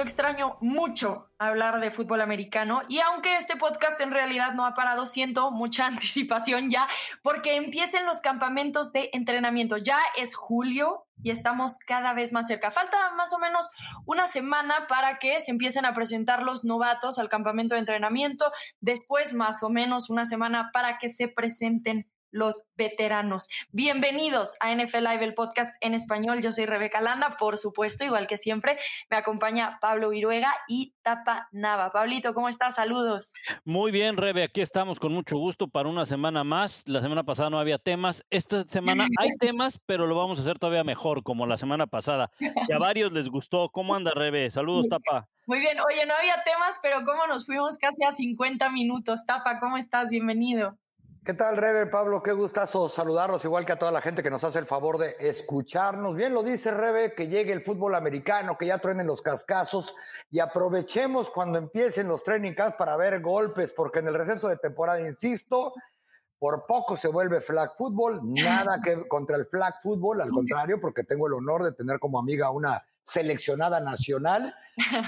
yo extraño mucho hablar de fútbol americano y aunque este podcast en realidad no ha parado, siento mucha anticipación ya porque empiecen los campamentos de entrenamiento. Ya es julio y estamos cada vez más cerca. Falta más o menos una semana para que se empiecen a presentar los novatos al campamento de entrenamiento, después más o menos una semana para que se presenten los veteranos. Bienvenidos a NFL Live, el podcast en español. Yo soy Rebeca Landa, por supuesto, igual que siempre, me acompaña Pablo Viruega y Tapa Nava. Pablito, ¿cómo estás? Saludos. Muy bien, Rebe, aquí estamos con mucho gusto para una semana más. La semana pasada no había temas. Esta semana hay temas, pero lo vamos a hacer todavía mejor, como la semana pasada. Y a varios les gustó. ¿Cómo anda, Rebe? Saludos, Tapa. Muy bien. Oye, no había temas, pero ¿cómo nos fuimos casi a 50 minutos? Tapa, ¿cómo estás? Bienvenido. ¿Qué tal, Rebe, Pablo? Qué gustazo saludarlos, igual que a toda la gente que nos hace el favor de escucharnos. Bien lo dice Rebe, que llegue el fútbol americano, que ya truenen los cascazos y aprovechemos cuando empiecen los training camps para ver golpes, porque en el receso de temporada, insisto, por poco se vuelve flag football, nada que contra el flag football, al contrario, porque tengo el honor de tener como amiga una seleccionada nacional,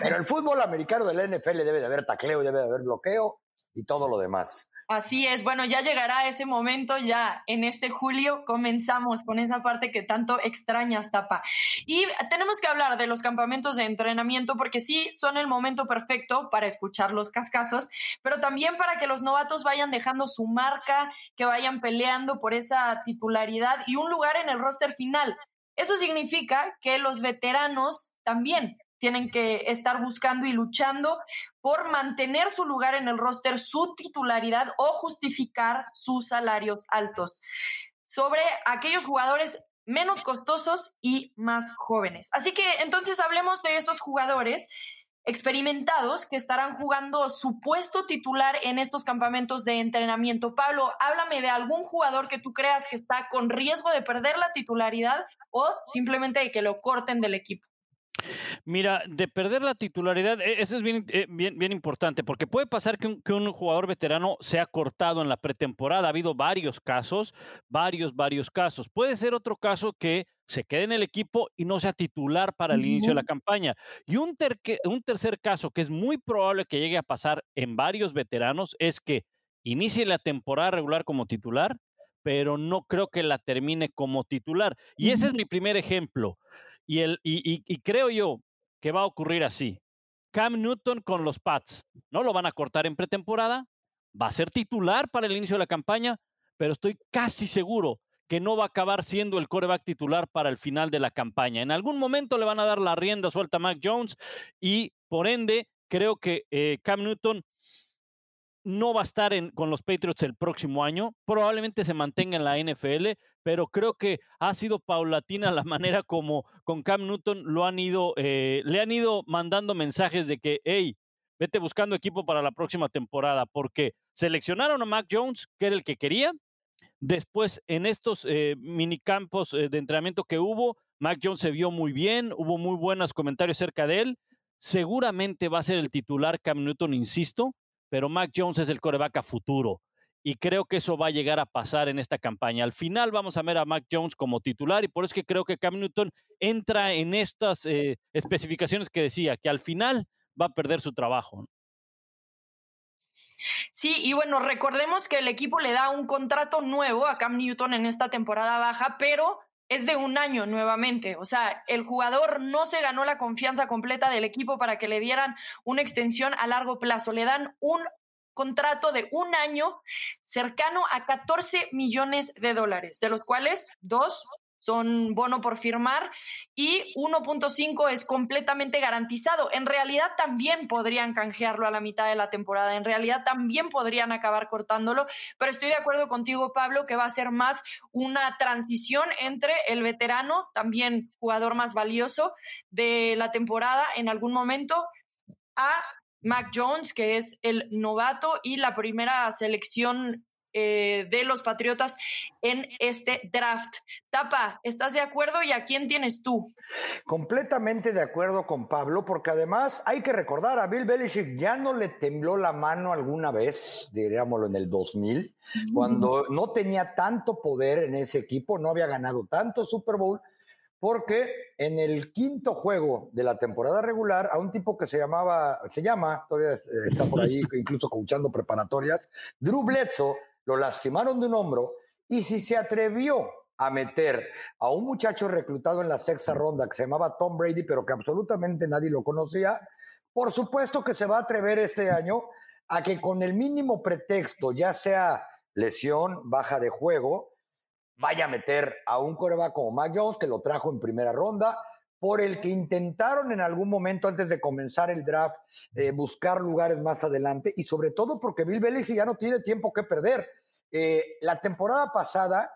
pero el fútbol americano del NFL debe de haber tacleo debe de haber bloqueo y todo lo demás. Así es, bueno, ya llegará ese momento, ya en este julio comenzamos con esa parte que tanto extrañas, Tapa. Y tenemos que hablar de los campamentos de entrenamiento porque sí, son el momento perfecto para escuchar los cascazos, pero también para que los novatos vayan dejando su marca, que vayan peleando por esa titularidad y un lugar en el roster final. Eso significa que los veteranos también tienen que estar buscando y luchando por mantener su lugar en el roster, su titularidad o justificar sus salarios altos. Sobre aquellos jugadores menos costosos y más jóvenes. Así que entonces hablemos de esos jugadores experimentados que estarán jugando su puesto titular en estos campamentos de entrenamiento. Pablo, háblame de algún jugador que tú creas que está con riesgo de perder la titularidad o simplemente de que lo corten del equipo. Mira, de perder la titularidad, e, eso es bien, eh, bien, bien importante, porque puede pasar que un, que un, jugador veterano sea cortado en la pretemporada. Ha habido varios casos, varios, varios casos. Puede ser otro caso que se quede en el equipo y no sea titular para el inicio de la campaña. Y un, un tercer caso que es muy probable que llegue a pasar en varios veteranos es que inicie la temporada regular como titular, pero no creo que la termine como titular. Y ese es mi primer ejemplo. Y, el, y, creo yo que va a ocurrir así. Cam Newton con los Pats. No lo van a cortar en pretemporada. Va a ser titular para el inicio de la campaña, pero estoy casi seguro que no va a acabar siendo el coreback titular para el final de la campaña. En algún momento le van a dar la rienda suelta a Mac Jones y por ende creo que eh, Cam Newton no va a estar en, con los Patriots el próximo año. Probablemente se mantenga en la NFL, pero creo que ha sido paulatina la manera como con Cam Newton lo han ido, eh, le han ido mandando mensajes de que, hey, vete buscando equipo para la próxima temporada, porque seleccionaron a Mac Jones, que era el que quería. Después, en estos eh, minicampos eh, de entrenamiento que hubo, Mac Jones se vio muy bien, hubo muy buenos comentarios cerca de él. Seguramente va a ser el titular Cam Newton, insisto, pero Mac Jones es el coreback futuro. Y creo que eso va a llegar a pasar en esta campaña. Al final vamos a ver a Mac Jones como titular y por eso es que creo que Cam Newton entra en estas eh, especificaciones que decía, que al final va a perder su trabajo. Sí, y bueno, recordemos que el equipo le da un contrato nuevo a Cam Newton en esta temporada baja, pero es de un año nuevamente. O sea, el jugador no se ganó la confianza completa del equipo para que le dieran una extensión a largo plazo. Le dan un contrato de un año cercano a 14 millones de dólares, de los cuales dos son bono por firmar y 1.5 es completamente garantizado. En realidad también podrían canjearlo a la mitad de la temporada, en realidad también podrían acabar cortándolo, pero estoy de acuerdo contigo, Pablo, que va a ser más una transición entre el veterano, también jugador más valioso de la temporada en algún momento, a Mac Jones, que es el novato y la primera selección eh, de los Patriotas en este draft. Tapa, ¿estás de acuerdo y a quién tienes tú? Completamente de acuerdo con Pablo, porque además hay que recordar, a Bill Belichick ya no le tembló la mano alguna vez, diríamoslo en el 2000, cuando no tenía tanto poder en ese equipo, no había ganado tanto Super Bowl, porque en el quinto juego de la temporada regular, a un tipo que se llamaba, se llama, todavía está por ahí, incluso escuchando preparatorias, Drew Bledsoe, lo lastimaron de un hombro y si se atrevió a meter a un muchacho reclutado en la sexta ronda que se llamaba Tom Brady, pero que absolutamente nadie lo conocía, por supuesto que se va a atrever este año a que con el mínimo pretexto, ya sea lesión, baja de juego, vaya a meter a un coreback como Mac Jones, que lo trajo en primera ronda, por el que intentaron en algún momento antes de comenzar el draft eh, buscar lugares más adelante y sobre todo porque Bill Belichick ya no tiene tiempo que perder. Eh, la temporada pasada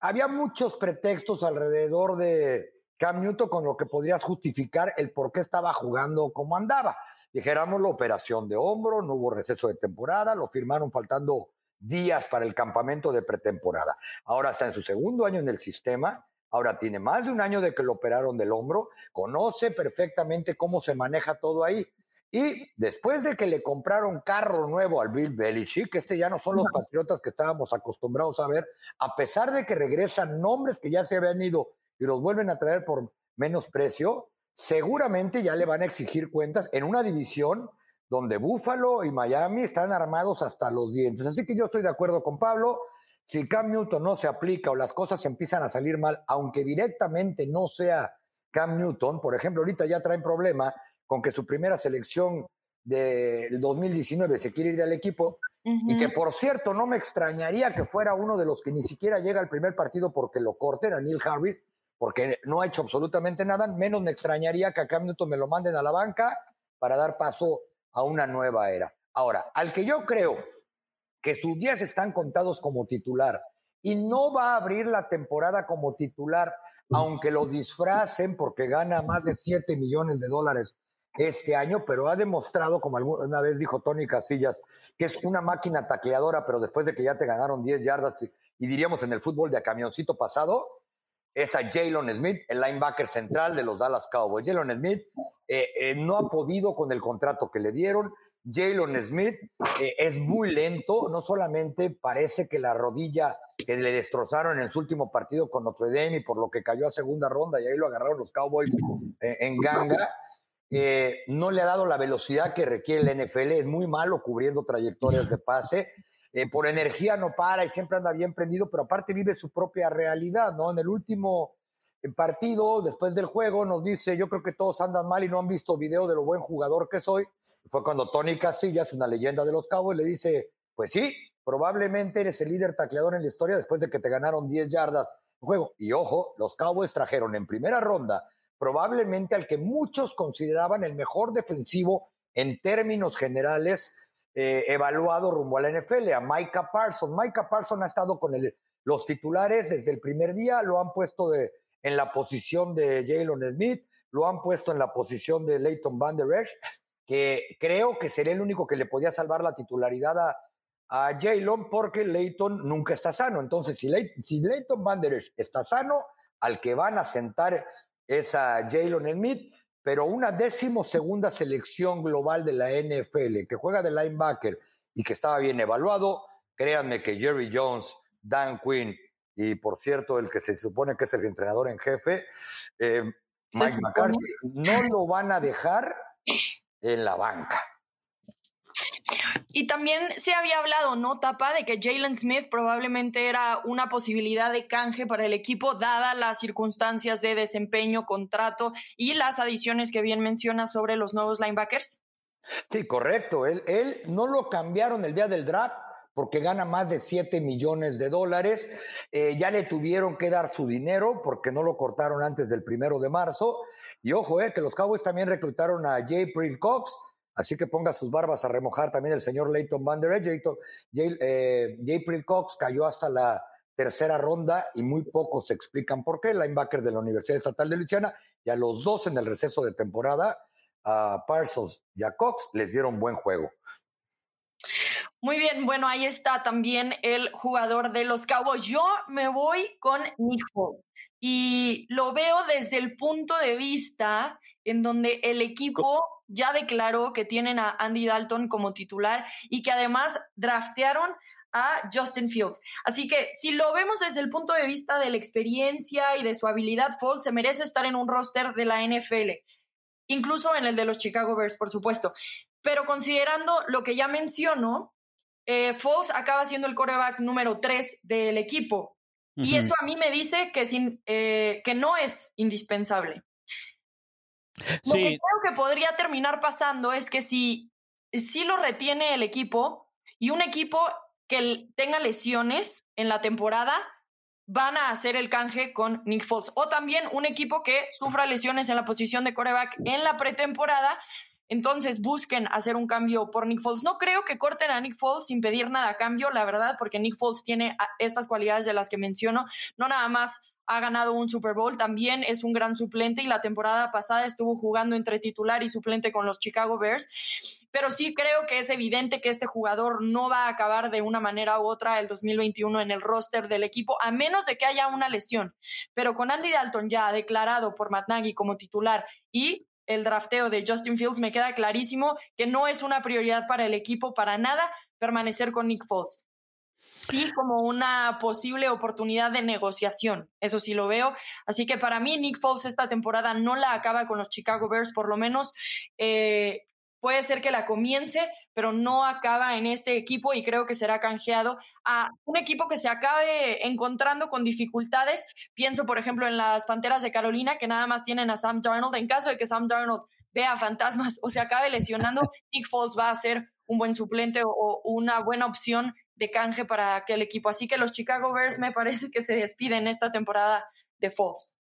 había muchos pretextos alrededor de Cam Newton con lo que podrías justificar el por qué estaba jugando como andaba. Dijéramos la operación de hombro, no hubo receso de temporada, lo firmaron faltando días para el campamento de pretemporada. Ahora está en su segundo año en el sistema, ahora tiene más de un año de que lo operaron del hombro, conoce perfectamente cómo se maneja todo ahí. Y después de que le compraron carro nuevo al Bill Belichick, este ya no son los patriotas que estábamos acostumbrados a ver, a pesar de que regresan nombres que ya se habían ido y los vuelven a traer por menos precio, seguramente ya le van a exigir cuentas en una división donde Buffalo y Miami están armados hasta los dientes. Así que yo estoy de acuerdo con Pablo. Si Cam Newton no se aplica o las cosas empiezan a salir mal, aunque directamente no sea Cam Newton, por ejemplo, ahorita ya traen problema con que su primera selección del 2019 se quiere ir del equipo y que por cierto no me extrañaría que fuera uno de los que ni siquiera llega al primer partido porque lo corten a Neil Harris, porque no ha hecho absolutamente nada, menos me extrañaría que a Cam Newton me lo manden a la banca para dar paso a una nueva era. Ahora, al que yo creo que sus días están contados como titular y no va a abrir la temporada como titular, aunque lo disfracen porque gana más de 7 millones de dólares este año, pero ha demostrado, como alguna vez dijo Tony Casillas, que es una máquina tacleadora, pero después de que ya te ganaron 10 yardas y, diríamos en el fútbol de camioncito pasado, es a Jalen Smith, el linebacker central de los Dallas Cowboys. Jalen Smith eh, eh, no ha podido con el contrato que le dieron. Jalen Smith eh, es muy lento, no solamente parece que la rodilla que le destrozaron en su último partido con Notre Dame y por lo que cayó a segunda ronda y ahí lo agarraron los Cowboys en ganga, no le ha dado la velocidad que requiere el NFL, es muy malo cubriendo trayectorias de pase. Por energía no para y siempre anda bien prendido, pero aparte vive su propia realidad, ¿no? En el último el partido, después del juego, nos dice, yo creo que todos andan mal y no han visto video de lo buen jugador que soy. Fue cuando Tony Casillas, una leyenda de los Cabos, le dice, pues sí, probablemente eres el líder tacleador en la historia después de que te ganaron 10 yardas en juego. Y ojo, los Cowboys trajeron en primera ronda probablemente al que muchos consideraban el mejor defensivo en términos generales eh, evaluado rumbo a la NFL, a Micah Parsons. Micah Parsons ha estado con los titulares desde el primer día, lo han puesto en la posición de Jalen Smith, lo han puesto en la posición de Leighton Van Der Esch, que creo que sería el único que le podía salvar la titularidad a, Jalen porque Leighton nunca está sano. Entonces, si, si Leighton Van Der Esch está sano, al que van a sentar es a Jalen Smith, pero una décimo segunda selección global de la NFL que juega de linebacker y que estaba bien evaluado, créanme que Jerry Jones, Dan Quinn y por cierto, el que se supone que es el entrenador en jefe, eh, Mike McCarthy, no lo van a dejar en la banca. Y también se había hablado, ¿no, Tapa? De que Jalen Smith probablemente era una posibilidad de canje para el equipo, dada las circunstancias de desempeño, contrato y las adiciones que bien menciona sobre los nuevos linebackers. Sí, correcto. Él, no lo cambiaron el día del draft porque gana más de 7 millones de dólares. Eh, ya le tuvieron que dar su dinero porque no lo cortaron antes del primero de marzo. Y ojo, eh, que los Cowboys también reclutaron a Jay Prill Cox, así que ponga sus barbas a remojar también el señor Leighton Van Der Jay, eh, Cox cayó hasta la tercera ronda y muy pocos explican por qué. Linebacker de la Universidad Estatal de Luisiana y a los dos en el receso de temporada, a Parsons y a Cox, les dieron buen juego. Muy bien, bueno, ahí está también el jugador de los Cowboys. Yo me voy con Nick Foles y lo veo desde el punto de vista en donde el equipo ya declaró que tienen a Andy Dalton como titular y que además draftearon a Justin Fields. Así que si lo vemos desde el punto de vista de la experiencia y de su habilidad, Foles se merece estar en un roster de la NFL, incluso en el de los Chicago Bears, por supuesto. Pero considerando lo que ya menciono, eh, Foles acaba siendo el coreback número 3 del equipo. Y eso a mí me dice que, sin, eh, que no es indispensable. Lo que creo que podría terminar pasando es que si, si lo retiene el equipo y un equipo que tenga lesiones en la temporada, van a hacer el canje con Nick Foles. O también un equipo que sufra lesiones en la posición de coreback en la pretemporada entonces busquen hacer un cambio por Nick Foles. No creo que corten a Nick Foles sin pedir nada a cambio, la verdad, porque Nick Foles tiene estas cualidades de las que menciono. No nada más ha ganado un Super Bowl, también es un gran suplente y la temporada pasada estuvo jugando entre titular y suplente con los Chicago Bears. Pero sí creo que es evidente que este jugador no va a acabar de una manera u otra el 2021 en el roster del equipo, a menos de que haya una lesión. Pero con Andy Dalton ya declarado por Matt Nagy como titular y el drafteo de Justin Fields, me queda clarísimo que no es una prioridad para el equipo para nada permanecer con Nick Foles. Sí, como una posible oportunidad de negociación, eso sí lo veo. Así que para mí, Nick Foles esta temporada no la acaba con los Chicago Bears, por lo menos eh, puede ser que la comience, pero no acaba en este equipo y creo que será canjeado a un equipo que se acabe encontrando con dificultades. Pienso, por ejemplo, en las Panteras de Carolina, que nada más tienen a Sam Darnold. En caso de que Sam Darnold vea fantasmas o se acabe lesionando, Nick Foles va a ser un buen suplente o una buena opción de canje para aquel equipo. Así que los Chicago Bears me parece que se despiden esta temporada de Foles.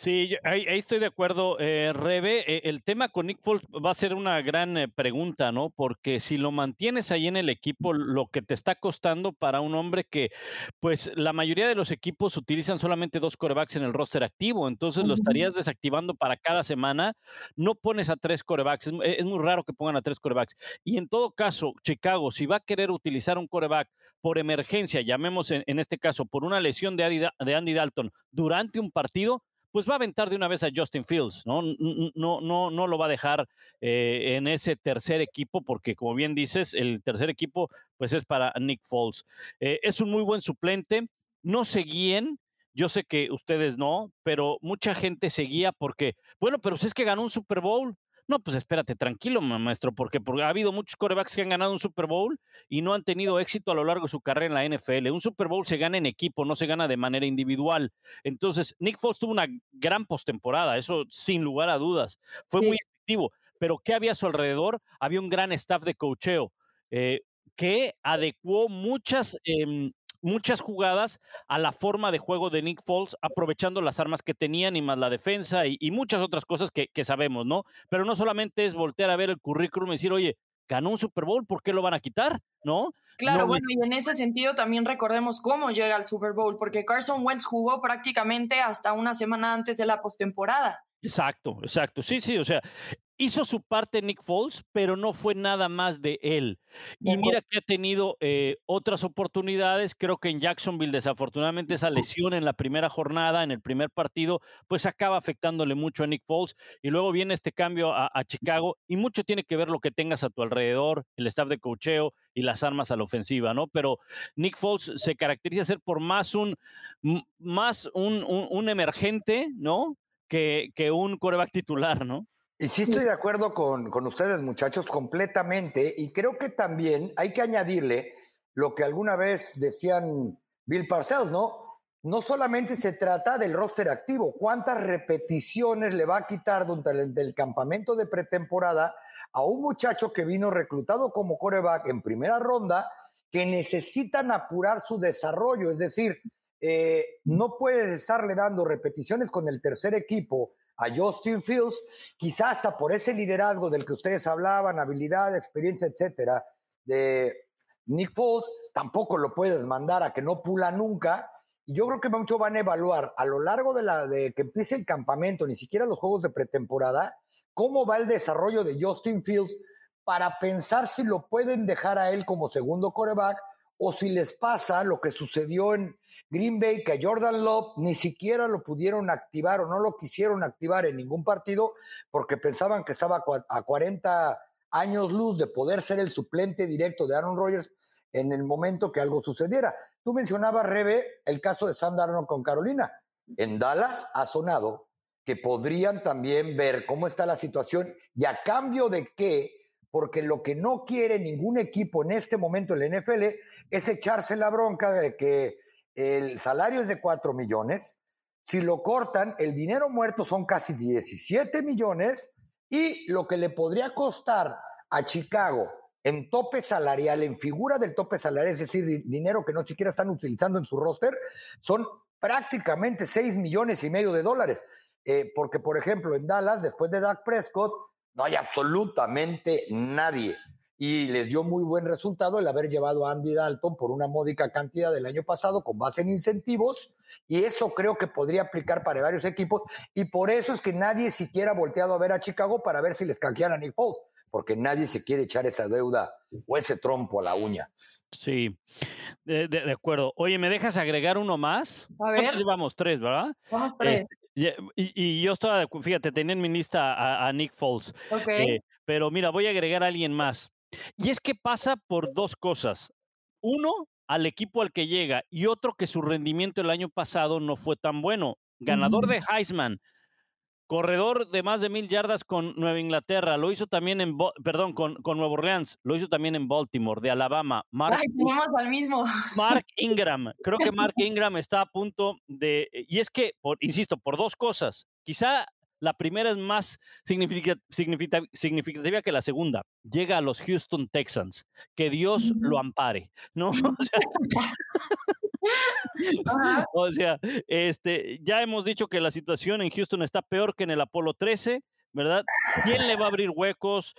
Sí, ahí, estoy de acuerdo, eh, Rebe. Eh, el tema con Nick Foles va a ser una gran eh, pregunta, ¿no? Porque si lo mantienes ahí en el equipo, lo que te está costando para un hombre que, pues, la mayoría de los equipos utilizan solamente dos corebacks en el roster activo, entonces lo estarías desactivando para cada semana. No pones a tres corebacks, es, muy raro que pongan a tres corebacks. Y en todo caso, Chicago, si va a querer utilizar un coreback por emergencia, llamemos en, en este caso por una lesión de de Andy Dalton durante un partido, pues va a aventar de una vez a Justin Fields, ¿no? No, no, no lo va a dejar eh, en ese tercer equipo, porque como bien dices, el tercer equipo, pues es para Nick Foles. Eh, es un muy buen suplente. No seguían, yo sé que ustedes no, pero mucha gente seguía porque, bueno, pero si es que ganó un Super Bowl. No, pues espérate, tranquilo, maestro, porque, porque, ha habido muchos corebacks que han ganado un Super Bowl y no han tenido éxito a lo largo de su carrera en la NFL. Un Super Bowl se gana en equipo, no se gana de manera individual. Entonces, Nick Foles tuvo una gran postemporada, eso sin lugar a dudas. Fue muy efectivo. Pero ¿qué había a su alrededor? Había un gran staff de cocheo. Eh, que adecuó muchas em, muchas jugadas a la forma de juego de Nick Foles, aprovechando las armas que tenían y más la defensa y, muchas otras cosas que, sabemos, ¿no? Pero no solamente es voltear a ver el currículum y decir, oye, ganó un Super Bowl, ¿por qué lo van a quitar? ¿No? Claro, bueno, y en ese sentido también recordemos cómo llega al Super Bowl, porque Carson Wentz jugó prácticamente hasta una semana antes de la postemporada. Exacto, exacto. Sí, sí, o sea, hizo su parte Nick Foles, pero no fue nada más de él. Y mira que ha tenido eh, otras oportunidades. Creo que en Jacksonville, desafortunadamente, esa lesión en la primera jornada, en el primer partido, pues acaba afectándole mucho a Nick Foles. Y luego viene este cambio a, Chicago. Y mucho tiene que ver lo que tengas a tu alrededor, el staff de cocheo y las armas a la ofensiva, ¿no? Pero Nick Foles se caracteriza ser por más un, más un, un, emergente, ¿no? Que, que un coreback titular, ¿no? Y sí estoy de acuerdo con, con, ustedes, muchachos, completamente. Y creo que también hay que añadirle lo que alguna vez decían Bill Parcells, ¿no? No solamente se trata del roster activo, cuántas repeticiones le va a quitar durante el campamento de pretemporada a un muchacho que vino reclutado como coreback en primera ronda, que necesitan apurar su desarrollo. Es decir, eh, no puedes estarle dando repeticiones con el tercer equipo a Justin Fields, quizás hasta por ese liderazgo del que ustedes hablaban, habilidad, experiencia, etcétera, de Nick Foles, tampoco lo puedes mandar a que no pula nunca. Y yo creo que muchos van a evaluar a lo largo de, la, de que empiece el campamento, ni siquiera los juegos de pretemporada, cómo va el desarrollo de Justin Fields para pensar si lo pueden dejar a él como segundo coreback o si les pasa lo que sucedió en, Green Bay, que Jordan Love ni siquiera lo pudieron activar o no lo quisieron activar en ningún partido porque pensaban que estaba a 40 años luz de poder ser el suplente directo de Aaron Rodgers en el momento que algo sucediera. Tú mencionabas, Rebe, el caso de Sam con Carolina. En Dallas ha sonado que podrían también ver cómo está la situación y a cambio de qué, porque lo que no quiere ningún equipo en este momento en la NFL es echarse la bronca de que el salario es de 4 millones, si lo cortan, el dinero muerto son casi 17 millones y lo que le podría costar a Chicago en tope salarial, en figura del tope salarial, es decir, dinero que no siquiera están utilizando en su roster, son prácticamente 6 millones y medio de dólares. Eh, porque, por ejemplo, en Dallas, después de Dak Prescott, no hay absolutamente nadie. Y les dio muy buen resultado el haber llevado a Andy Dalton por una módica cantidad del año pasado con base en incentivos. Y eso creo que podría aplicar para varios equipos. Y por eso es que nadie siquiera ha volteado a ver a Chicago para ver si les canjean a Nick Foles porque nadie se quiere echar esa deuda o ese trompo a la uña. Sí, de, acuerdo. Oye, ¿me dejas agregar uno más? A ver. Llevamos tres, ¿verdad? Vamos tres. Este, y, yo estaba, fíjate, tenía en mi lista a, Nick Foles. Ok. Eh, pero mira, voy a agregar a alguien más. Y es que pasa por dos cosas. Uno, al equipo al que llega, y otro que su rendimiento el año pasado no fue tan bueno. Ganador de Heisman, corredor de más de mil yardas con Nueva Inglaterra, lo hizo también en, perdón, con, con Nueva Orleans, lo hizo también en Baltimore, de Alabama. Mark, Ay, tenemos al mismo. Mark Ingram, creo que Mark Ingram está a punto de, y es que, por, insisto, por dos cosas, quizá la primera es más significativa, que la segunda. Llega a los Houston Texans. Que Dios lo ampare, ¿no? O sea, este, ya hemos dicho que la situación en Houston está peor que en el Apolo 13, ¿verdad? ¿Quién le va a abrir huecos?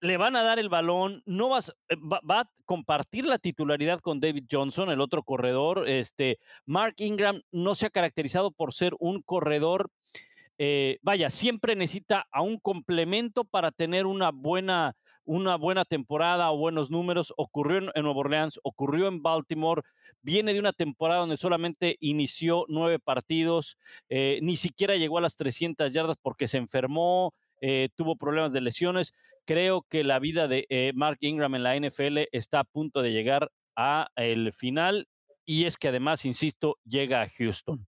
le van a dar el balón, no vas, eh, va, va, a compartir la titularidad con David Johnson, el otro corredor. Este, Mark Ingram no se ha caracterizado por ser un corredor eh, vaya, siempre necesita a un complemento para tener una buena, una buena temporada o buenos números. Ocurrió en, Nueva Orleans, ocurrió en Baltimore, viene de una temporada donde solamente inició nueve partidos, eh, ni siquiera llegó a las 300 yardas porque se enfermó, eh, tuvo problemas de lesiones. Creo que la vida de Mark Ingram en la NFL está a punto de llegar a el final y es que además, insisto, llega a Houston.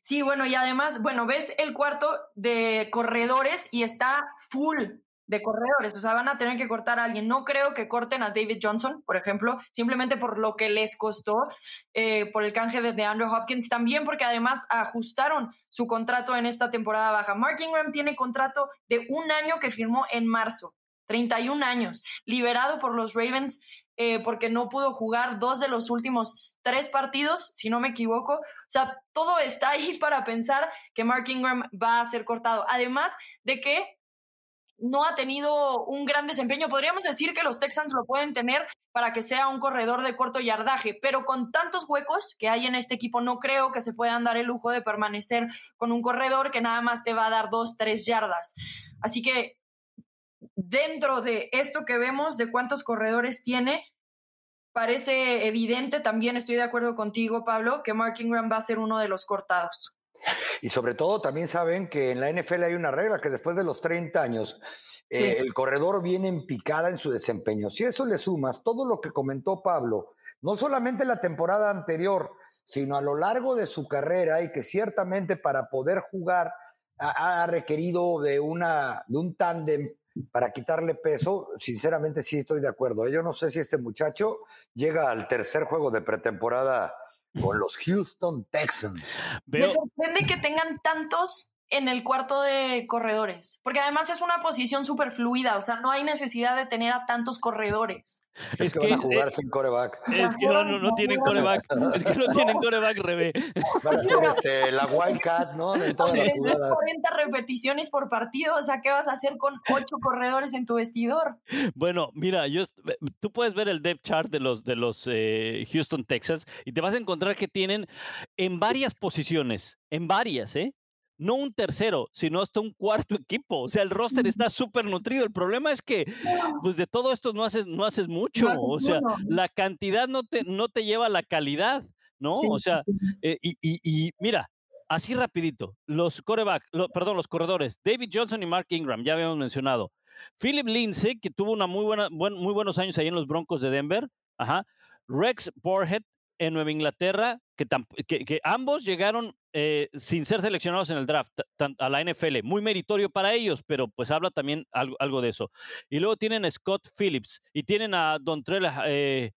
Sí, bueno, y además, bueno, ves el cuarto de corredores y está full de corredores, o sea, van a tener que cortar a alguien. No creo que corten a David Johnson, por ejemplo, simplemente por lo que les costó eh, por el canje de Andrew Hopkins, también porque además ajustaron su contrato en esta temporada baja. Mark Ingram tiene contrato de un año que firmó en marzo. 31 años, liberado por los Ravens eh, porque no pudo jugar dos de los últimos tres partidos, si no me equivoco. O sea, todo está ahí para pensar que Mark Ingram va a ser cortado. Además de que no ha tenido un gran desempeño. Podríamos decir que los Texans lo pueden tener para que sea un corredor de corto yardaje, pero con tantos huecos que hay en este equipo, no creo que se puedan dar el lujo de permanecer con un corredor que nada más te va a dar dos, tres yardas. Así que dentro de esto que vemos, de cuántos corredores tiene, parece evidente, también estoy de acuerdo contigo, Pablo, que Mark Ingram va a ser uno de los cortados. Y sobre todo también saben que en la NFL hay una regla que después de los 30 años eh, el corredor viene en picada en su desempeño. Si eso le sumas todo lo que comentó Pablo, no solamente la temporada anterior, sino a lo largo de su carrera y que ciertamente para poder jugar ha, ha requerido de, una, de un tándem para quitarle peso, sinceramente sí estoy de acuerdo. Yo no sé si este muchacho llega al tercer juego de pretemporada con los Houston Texans. Me sorprende que tengan tantos en el cuarto de corredores, porque además es una posición súper fluida, o sea, no hay necesidad de tener a tantos corredores. Es, que, van a jugar sin coreback. Es que no, no, tienen coreback. Es que no tienen coreback, Rebe. Van a hacer este, la Wildcat, ¿no? En todas las 40 repeticiones por partido, o sea, ¿qué vas a hacer con ocho corredores en tu vestidor? Bueno, mira, yo, tú puedes ver el depth chart de los, de los eh, Houston Texas y te vas a encontrar que tienen en varias posiciones, en varias, ¿eh? No un tercero, sino hasta un cuarto equipo. O sea, el roster está súper nutrido. El problema es que, pues de todo esto no haces, no haces mucho. o sea, la cantidad no te, no te lleva a la calidad, ¿no? O sea, eh, y, y, mira, así rapidito, los coreback, perdón, los corredores, David Johnson y Mark Ingram, ya habíamos mencionado. Philip Lindsay, que tuvo una muy buena, muy buenos años ahí en los Broncos de Denver, Ajá. Rex Borhead en Nueva Inglaterra, que, que, ambos llegaron eh, sin ser seleccionados en el draft a la NFL. Muy meritorio para ellos, pero pues habla también algo, algo de eso. Y luego tienen a Scott Phillips y tienen a Don eh,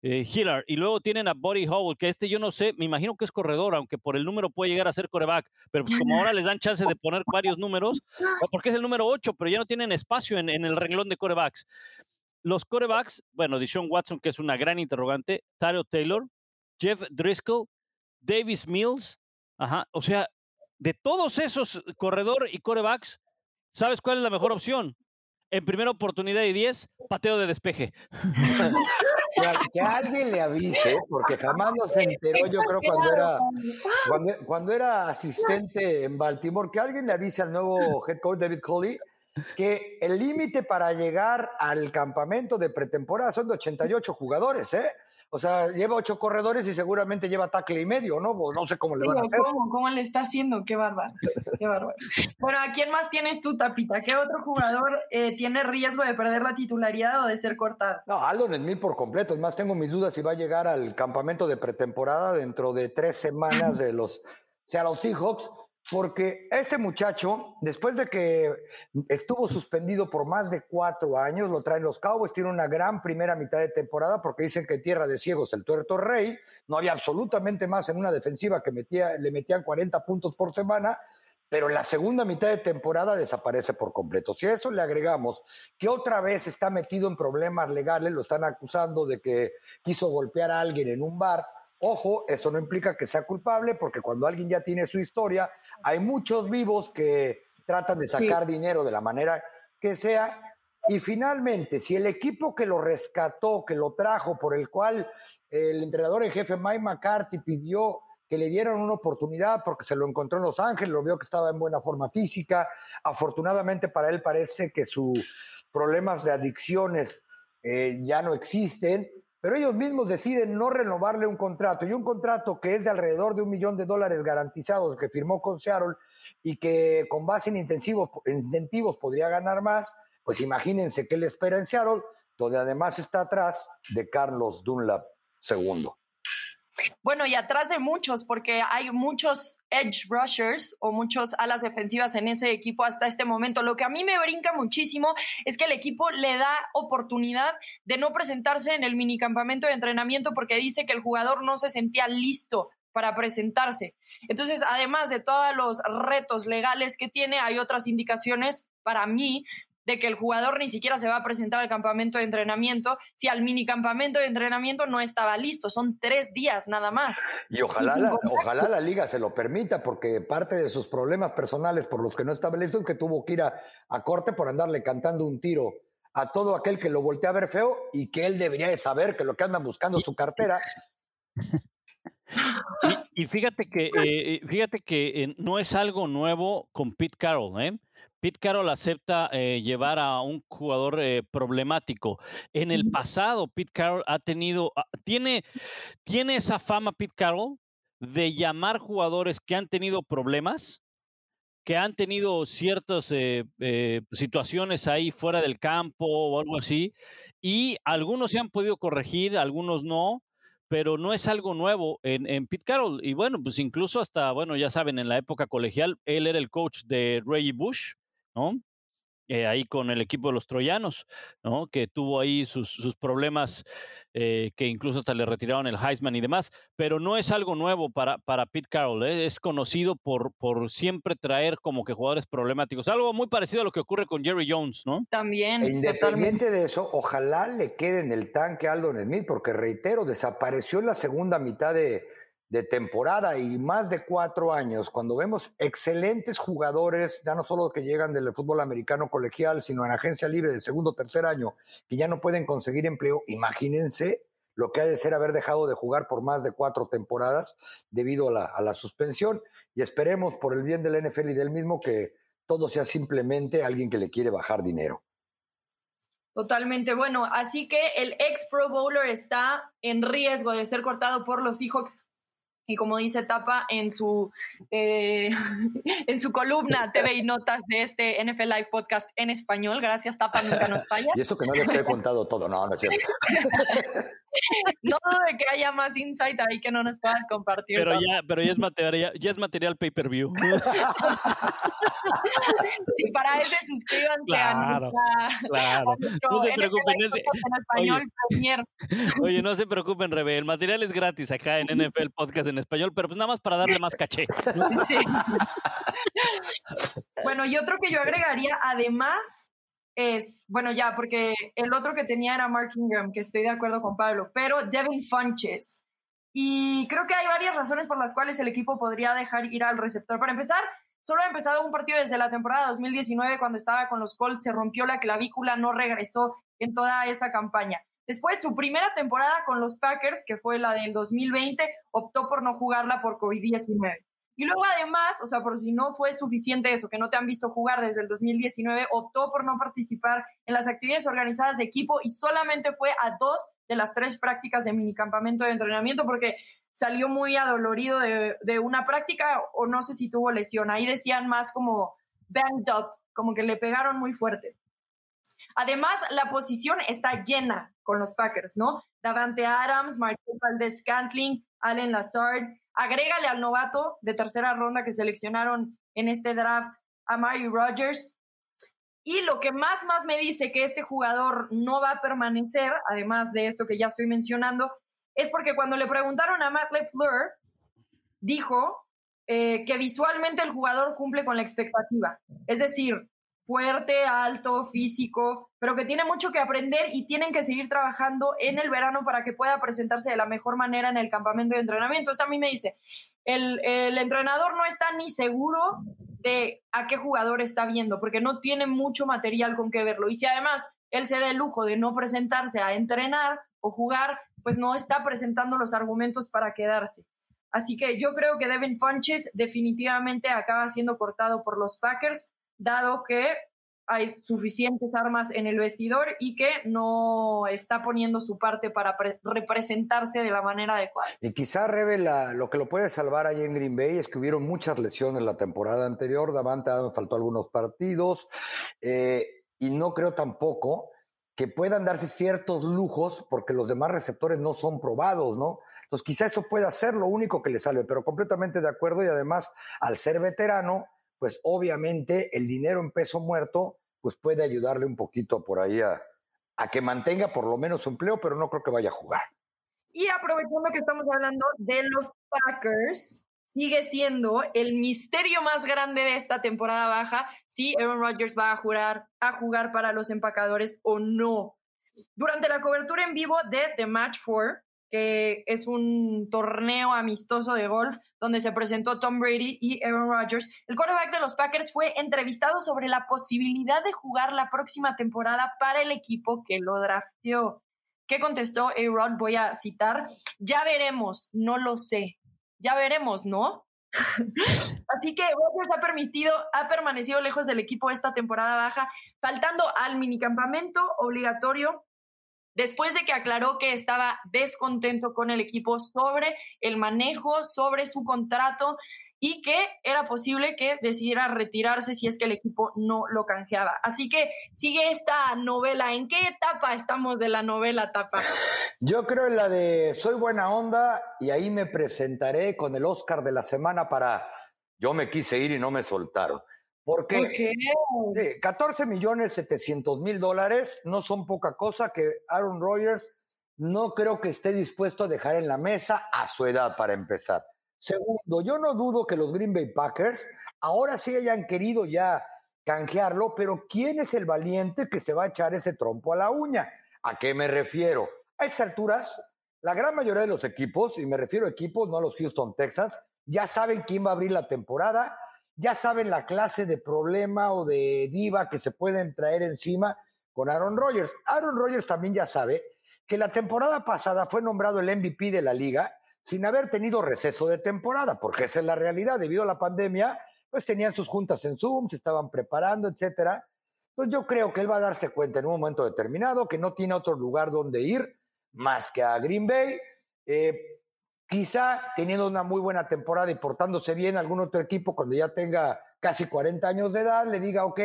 eh, Hillard. Y luego tienen a Buddy Howell, que este yo no sé, me imagino que es corredor, aunque por el número puede llegar a ser coreback, pero pues como ahora les dan chance de poner varios números, porque es el número 8, pero ya no tienen espacio en, el renglón de corebacks. Los corebacks, bueno, Deshaun Watson, que es una gran interrogante, Tario Taylor, Jeff Driscoll, Davis Mills, ajá, o sea, de todos esos corredor y corebacks, ¿sabes cuál es la mejor opción? En primera oportunidad y 10, pateo de despeje. Que, alguien le avise, porque jamás nos enteró, yo creo, cuando era, cuando, era asistente en Baltimore, que alguien le avise al nuevo head coach David Coley que el límite para llegar al campamento de pretemporada son de 88 jugadores, ¿eh? O sea, lleva ocho corredores y seguramente lleva tackle y medio, ¿no? no sé cómo le van a hacer. ¿cómo, ¿Cómo le está haciendo? Qué bárbaro. Qué bárbaro. bueno, ¿a quién más tienes tú, Tapita? ¿Qué otro jugador eh, tiene riesgo de perder la titularidad o de ser cortado? No, Aldo Smith por completo. Es más, tengo mis dudas si va a llegar al campamento de pretemporada dentro de tres semanas de los Seattle Seahawks porque este muchacho, después de que estuvo suspendido por más de cuatro años, lo traen los Cowboys, tiene una gran primera mitad de temporada porque dicen que Tierra de Ciegos, el tuerto rey, no había absolutamente más en una defensiva que metía, le metían 40 puntos por semana, pero en la segunda mitad de temporada desaparece por completo. Si a eso le agregamos que otra vez está metido en problemas legales, lo están acusando de que quiso golpear a alguien en un bar, Ojo, esto no implica que sea culpable, porque cuando alguien ya tiene su historia, hay muchos vivos que tratan de sacar dinero de la manera que sea. Y finalmente, si el equipo que lo rescató, que lo trajo, por el cual el entrenador en jefe Mike McCarthy pidió que le dieran una oportunidad porque se lo encontró en Los Ángeles, lo vio que estaba en buena forma física. Afortunadamente para él parece que sus problemas de adicciones eh, ya no existen pero ellos mismos deciden no renovarle un contrato y un contrato que es de alrededor de un millón de dólares garantizados que firmó con Seattle y que con base en incentivos, incentivos podría ganar más, pues imagínense qué le espera en Seattle, donde además está atrás de Carlos Dunlap II. Bueno, y atrás de muchos, porque hay muchos edge rushers o muchos alas defensivas en ese equipo hasta este momento. Lo que a mí me brinca muchísimo es que el equipo le da oportunidad de no presentarse en el minicampamento de entrenamiento porque dice que el jugador no se sentía listo para presentarse. Entonces, además de todos los retos legales que tiene, hay otras indicaciones para mí de que el jugador ni siquiera se va a presentar al campamento de entrenamiento si al mini campamento de entrenamiento no estaba listo. Son tres días nada más. Y ojalá, la, ojalá la liga se lo permita, porque parte de sus problemas personales por los que no estaba listo es que tuvo que ir a, corte por andarle cantando un tiro a todo aquel que lo voltea a ver feo y que él debería de saber que lo que anda buscando su cartera. Y, fíjate que, eh, fíjate que eh, no es algo nuevo con Pete Carroll, ¿eh? Pete Carroll acepta eh, llevar a un jugador eh, problemático. En el pasado, Pete Carroll ha tenido, ah, tiene, tiene esa fama Pete Carroll de llamar jugadores que han tenido problemas, que han tenido ciertas eh, situaciones ahí fuera del campo o algo así, y algunos se han podido corregir, algunos no, pero no es algo nuevo en, en, Pete Carroll. Y bueno, pues incluso hasta, bueno, ya saben, en la época colegial, él era el coach de Reggie Bush, ¿no? Eh, ahí con el equipo de los troyanos, ¿no? Que tuvo ahí sus, sus problemas, eh, que incluso hasta le retiraron el Heisman y demás, pero no es algo nuevo para, para Pete Carroll, ¿eh? es conocido por, por siempre traer como que jugadores problemáticos, algo muy parecido a lo que ocurre con Jerry Jones, ¿no? También. E independiente de eso, ojalá le quede en el tanque a Aldon Smith, porque reitero, desapareció en la segunda mitad de, de temporada y más de cuatro años, cuando vemos excelentes jugadores, ya no solo que llegan del fútbol americano colegial, sino en agencia libre de segundo o tercer año, que ya no pueden conseguir empleo, imagínense lo que ha de ser haber dejado de jugar por más de cuatro temporadas debido a la, a la suspensión y esperemos por el bien del NFL y del mismo que todo sea simplemente alguien que le quiere bajar dinero. Totalmente. Bueno, así que el ex Pro Bowler está en riesgo de ser cortado por los Seahawks y como dice Tapa en su, eh, en su columna TV y Notas de este NFL Live Podcast en español, gracias Tapa, nunca nos falla. y eso que no les he contado todo, no, no es cierto. No dudo de que haya más insight ahí que no nos puedas compartir. Pero ya, pero ya es material, ya es material pay-per-view. sí, para ese suscríbanse claro, a Claro. no se preocupen. Ese, en español, oye, oye, no se preocupen, Rebe. El material es gratis acá en NFL Podcast en español, pero pues nada más para darle más caché. Sí. bueno, y otro que yo agregaría, además, es, bueno, ya, porque el otro que tenía era Mark Ingram, que estoy de acuerdo con Pablo, pero Devin Funches. Y creo que hay varias razones por las cuales el equipo podría dejar ir al receptor. Para empezar, solo ha empezado un partido desde la temporada 2019 cuando estaba con los Colts, se rompió la clavícula, no regresó en toda esa campaña. Después, su primera temporada con los Packers, que fue la del 2020, optó por no jugarla por COVID-19. Y luego además, o sea, por si no fue suficiente eso, que no te han visto jugar desde el 2019, optó por no participar en las actividades organizadas de equipo y solamente fue a dos de las tres prácticas de minicampamento de entrenamiento porque salió muy adolorido de, de una práctica o no sé si tuvo lesión. Ahí decían más como banged up, como que le pegaron muy fuerte. Además, la posición está llena con los Packers, ¿no? Davante Adams, Marcus Valdez Scantling, Allen Lazard, Agrégale al novato de tercera ronda que seleccionaron en este draft a Mario Rogers. Y lo que más, más me dice que este jugador no va a permanecer, además de esto que ya estoy mencionando, es porque cuando le preguntaron a Matt LeFleur, dijo eh, que visualmente el jugador cumple con la expectativa. Es decir, fuerte, alto, físico, pero que tiene mucho que aprender y tienen que seguir trabajando en el verano para que pueda presentarse de la mejor manera en el campamento de entrenamiento. Esto a mí me dice, el, el entrenador no está ni seguro de a qué jugador está viendo, porque no tiene mucho material con que verlo. Y si además él se da el lujo de no presentarse a entrenar o jugar, pues no está presentando los argumentos para quedarse. Así que yo creo que Devin Funches definitivamente acaba siendo cortado por los Packers dado que hay suficientes armas en el vestidor y que no está poniendo su parte para representarse de la manera adecuada. Y quizá revela lo que lo puede salvar ahí en Green Bay es que hubieron muchas lesiones la temporada anterior, Davante faltó algunos partidos eh, y no creo tampoco que puedan darse ciertos lujos porque los demás receptores no son probados, ¿no? Entonces quizá eso pueda ser lo único que le salve, pero completamente de acuerdo y además al ser veterano pues obviamente el dinero en peso muerto, pues puede ayudarle un poquito por ahí a, que mantenga por lo menos su empleo, pero no creo que vaya a jugar. Y aprovechando que estamos hablando de los Packers, sigue siendo el misterio más grande de esta temporada baja si Aaron Rodgers va a jugar, a jugar para los empacadores o no. Durante la cobertura en vivo de The Match 4, que es un torneo amistoso de golf donde se presentó Tom Brady y Aaron Rodgers. El quarterback de los Packers fue entrevistado sobre la posibilidad de jugar la próxima temporada para el equipo que lo drafteó. ¿Qué contestó Aaron? Voy a citar. Ya veremos, no lo sé. Ya veremos, ¿no? Así que Rodgers ha permitido, ha permanecido lejos del equipo esta temporada baja, faltando al minicampamento obligatorio después de que aclaró que estaba descontento con el equipo sobre el manejo, sobre su contrato y que era posible que decidiera retirarse si es que el equipo no lo canjeaba. Así que sigue esta novela. ¿En qué etapa estamos de la novela, Tapa? Yo creo en la de Soy buena onda y ahí me presentaré con el Oscar de la semana para Yo me quise ir y no me soltaron. Porque 14 millones 700 mil dólares no son poca cosa que Aaron Rodgers no creo que esté dispuesto a dejar en la mesa a su edad para empezar. Segundo, yo no dudo que los Green Bay Packers ahora sí hayan querido ya canjearlo, pero ¿quién es el valiente que se va a echar ese trompo a la uña? ¿A qué me refiero? A estas alturas, la gran mayoría de los equipos, y me refiero a equipos, no a los Houston Texans, ya saben quién va a abrir la temporada, ya saben la clase de problema o de diva que se pueden traer encima con Aaron Rodgers. Aaron Rodgers también ya sabe que la temporada pasada fue nombrado el MVP de la liga sin haber tenido receso de temporada, porque esa es la realidad. Debido a la pandemia, pues tenían sus juntas en Zoom, se estaban preparando, etcétera. Entonces yo creo que él va a darse cuenta en un momento determinado que no tiene otro lugar donde ir más que a Green Bay. Eh, quizá teniendo una muy buena temporada y portándose bien algún otro equipo cuando ya tenga casi 40 años de edad, le diga, ok,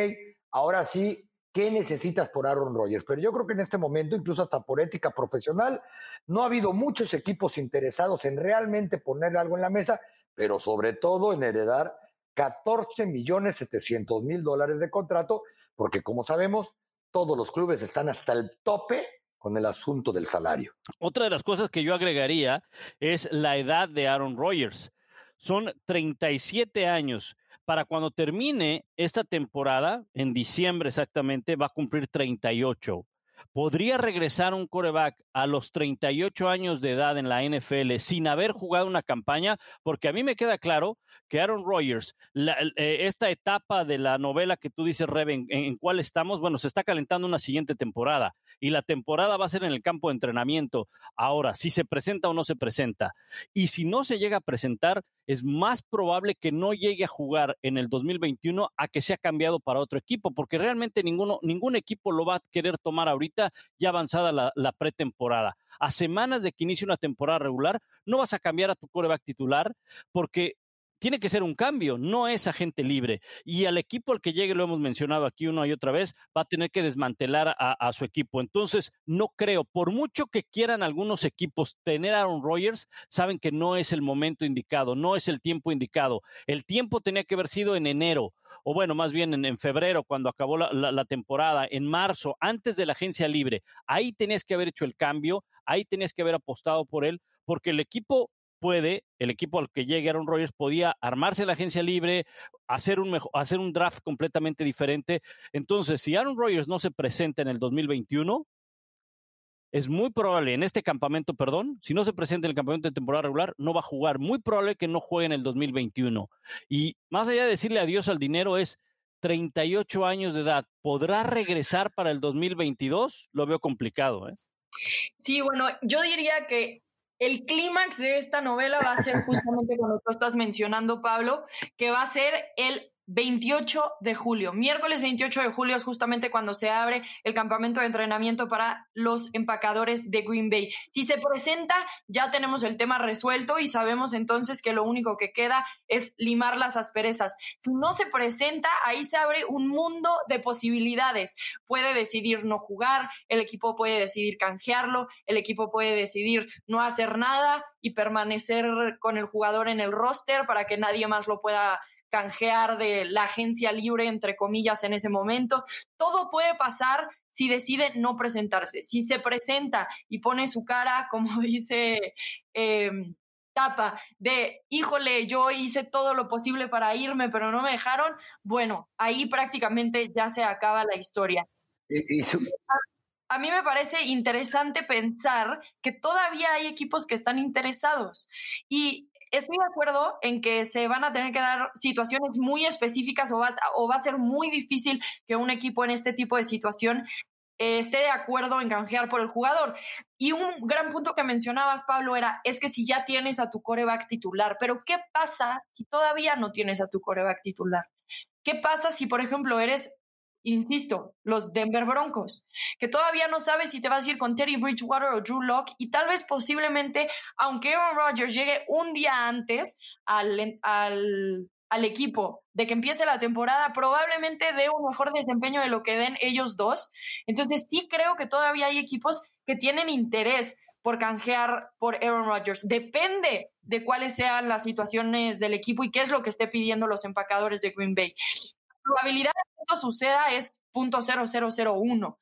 ahora sí, qué necesitas por Aaron Rodgers. Pero yo creo que en este momento, incluso hasta por ética profesional, no ha habido muchos equipos interesados en realmente poner algo en la mesa, pero sobre todo en heredar 14 millones 700 mil dólares de contrato, porque como sabemos, todos los clubes están hasta el tope con el asunto del salario. Otra de las cosas que yo agregaría es la edad de Aaron Rodgers. Son 37 años para cuando termine esta temporada, en diciembre exactamente, va a cumplir 38. ¿Podría regresar un coreback a los 38 años de edad en la NFL sin haber jugado una campaña? Porque a mí me queda claro que Aaron Rodgers, eh, esta etapa de la novela que tú dices, Reven, en, en, cuál estamos, bueno, se está calentando una siguiente temporada y la temporada va a ser en el campo de entrenamiento. Ahora, si se presenta o no se presenta. Y si no se llega a presentar, es más probable que no llegue a jugar en el 2021 a que sea cambiado para otro equipo, porque realmente ninguno, ningún equipo lo va a querer tomar ahorita ya avanzada la, la pretemporada. A semanas de que inicie una temporada regular, no vas a cambiar a tu coreback titular porque tiene que ser un cambio, no es agente libre. Y al equipo al que llegue, lo hemos mencionado aquí una y otra vez, va a tener que desmantelar a, su equipo. Entonces, no creo, por mucho que quieran algunos equipos tener a Aaron Rodgers, saben que no es el momento indicado, no es el tiempo indicado. El tiempo tenía que haber sido en enero, o bueno, más bien en, febrero, cuando acabó la, la, la temporada, en marzo, antes de la agencia libre. Ahí tenías que haber hecho el cambio, ahí tenías que haber apostado por él, porque el equipo puede, el equipo al que llegue Aaron Rodgers podía armarse la agencia libre, hacer un, hacer un draft completamente diferente. Entonces, si Aaron Rodgers no se presenta en el 2021, es muy probable en este campamento, perdón, si no se presenta en el campamento de temporada regular, no va a jugar. Muy probable que no juegue en el 2021. Y más allá de decirle adiós al dinero, es 38 años de edad. ¿Podrá regresar para el 2022? Lo veo complicado. ¿eh? Sí, bueno, yo diría que el clímax de esta novela va a ser justamente cuando tú estás mencionando, Pablo, que va a ser el 28 de julio. Miércoles 28 de julio es justamente cuando se abre el campamento de entrenamiento para los empacadores de Green Bay. Si se presenta, ya tenemos el tema resuelto y sabemos entonces que lo único que queda es limar las asperezas. Si no se presenta, ahí se abre un mundo de posibilidades. Puede decidir no jugar, el equipo puede decidir canjearlo, el equipo puede decidir no hacer nada y permanecer con el jugador en el roster para que nadie más lo pueda canjear de la agencia libre, entre comillas, en ese momento. Todo puede pasar si decide no presentarse. Si se presenta y pone su cara, como dice eh, Tapa, de, híjole, yo hice todo lo posible para irme, pero no me dejaron, bueno, ahí prácticamente ya se acaba la historia. Y, y su... a, a mí me parece interesante pensar que todavía hay equipos que están interesados y estoy de acuerdo en que se van a tener que dar situaciones muy específicas o va, o va a ser muy difícil que un equipo en este tipo de situación eh, esté de acuerdo en canjear por el jugador. Y un gran punto que mencionabas, Pablo, era, es que si ya tienes a tu coreback titular, pero ¿qué pasa si todavía no tienes a tu coreback titular? ¿Qué pasa si, por ejemplo, eres insisto, los Denver Broncos, que todavía no sabes si te vas a ir con Teddy Bridgewater o Drew Locke y tal vez posiblemente, aunque Aaron Rodgers llegue un día antes al, al, al equipo de que empiece la temporada, probablemente dé un mejor desempeño de lo que den ellos dos. Entonces sí creo que todavía hay equipos que tienen interés por canjear por Aaron Rodgers. Depende de cuáles sean las situaciones del equipo y qué es lo que esté pidiendo los empacadores de Green Bay probabilidad esto suceda es .0001,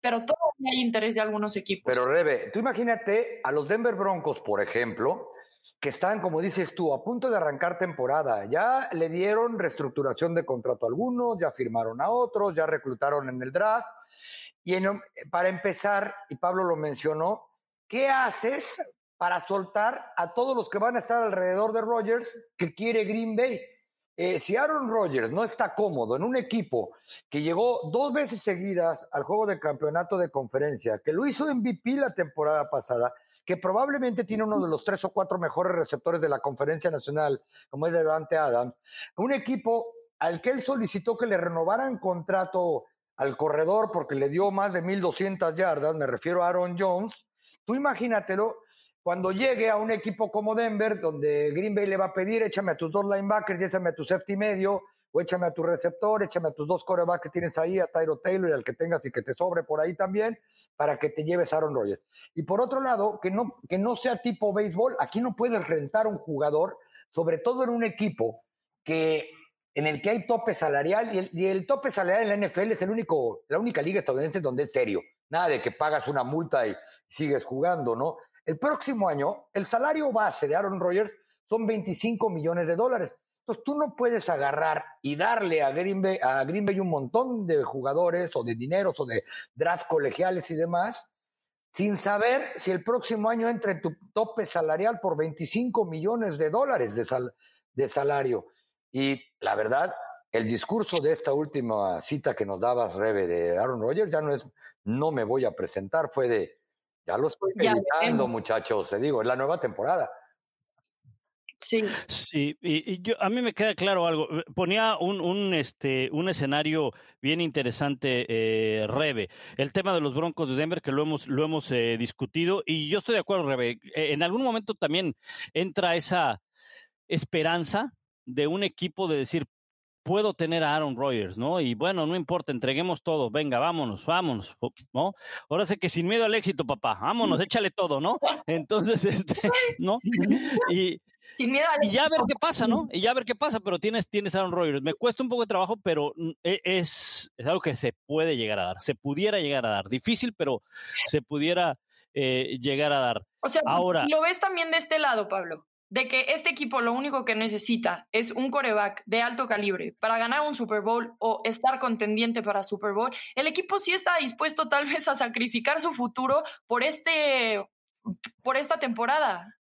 pero todavía hay interés de algunos equipos. Pero Rebe, tú imagínate a los Denver Broncos, por ejemplo, que están, como dices tú, a punto de arrancar temporada. Ya le dieron reestructuración de contrato a algunos, ya firmaron a otros, ya reclutaron en el draft. Y para empezar, y Pablo lo mencionó, ¿qué haces para soltar a todos los que van a estar alrededor de Rogers que quiere Green Bay? Eh, si Aaron Rodgers no está cómodo en un equipo que llegó dos veces seguidas al juego de campeonato de conferencia, que lo hizo MVP la temporada pasada, que probablemente tiene uno de los tres o cuatro mejores receptores de la conferencia nacional, como es Devante Adams, un equipo al que él solicitó que le renovaran contrato al corredor porque le dio más de 1.200 yardas, me refiero a Aaron Jones, tú imagínatelo, cuando llegue a un equipo como Denver, donde Green Bay le va a pedir, échame a tus dos linebackers y échame a tu safety medio, o échame a tu receptor, échame a tus dos corebacks que tienes ahí, a Tyro Taylor y al que tengas y que te sobre por ahí también, para que te lleves Aaron Rodgers. Y por otro lado, que no, que no sea tipo béisbol, aquí no puedes rentar un jugador, sobre todo en un equipo que en el que hay tope salarial y el, y el, tope salarial en la NFL es el único, la única liga estadounidense donde es serio. Nada de que pagas una multa y sigues jugando, ¿no? El próximo año, el salario base de Aaron Rodgers son 25 millones de dólares. Entonces tú no puedes agarrar y darle a Green Bay, a Green Bay un montón de jugadores o de dineros o de draft colegiales y demás sin saber si el próximo año entra en tu tope salarial por 25 millones de dólares de, sal, de salario. Y la verdad, el discurso de esta última cita que nos dabas, Rebe, de Aaron Rodgers, ya no es, no me voy a presentar, fue de, ya lo estoy meditando, muchachos, te digo, es la nueva temporada. Sí. Sí, y, y, yo, a mí me queda claro algo. Ponía un, un, este, un escenario bien interesante, eh, Rebe. El tema de los Broncos de Denver, que lo hemos, lo hemos eh, discutido, y yo estoy de acuerdo, Rebe. En algún momento también entra esa esperanza de un equipo de decir, puedo tener a Aaron Rodgers, ¿no? Y bueno, no importa, entreguemos todo, venga, vámonos, vámonos, ¿no? Ahora sé que sin miedo al éxito, papá, vámonos, échale todo, ¿no? Entonces, este, ¿no? Y, sin miedo al y ya ver qué pasa, ¿no? Y ya ver qué pasa, pero tienes, tienes a Aaron Rodgers. Me cuesta un poco de trabajo, pero es, es algo que se puede llegar a dar, se pudiera llegar a dar. Difícil, pero se pudiera eh, llegar a dar. O sea, Ahora, lo ves también de este lado, Pablo de que este equipo lo único que necesita es un coreback de alto calibre para ganar un Super Bowl o estar contendiente para Super Bowl, el equipo sí está dispuesto tal vez a sacrificar su futuro por este por esta temporada.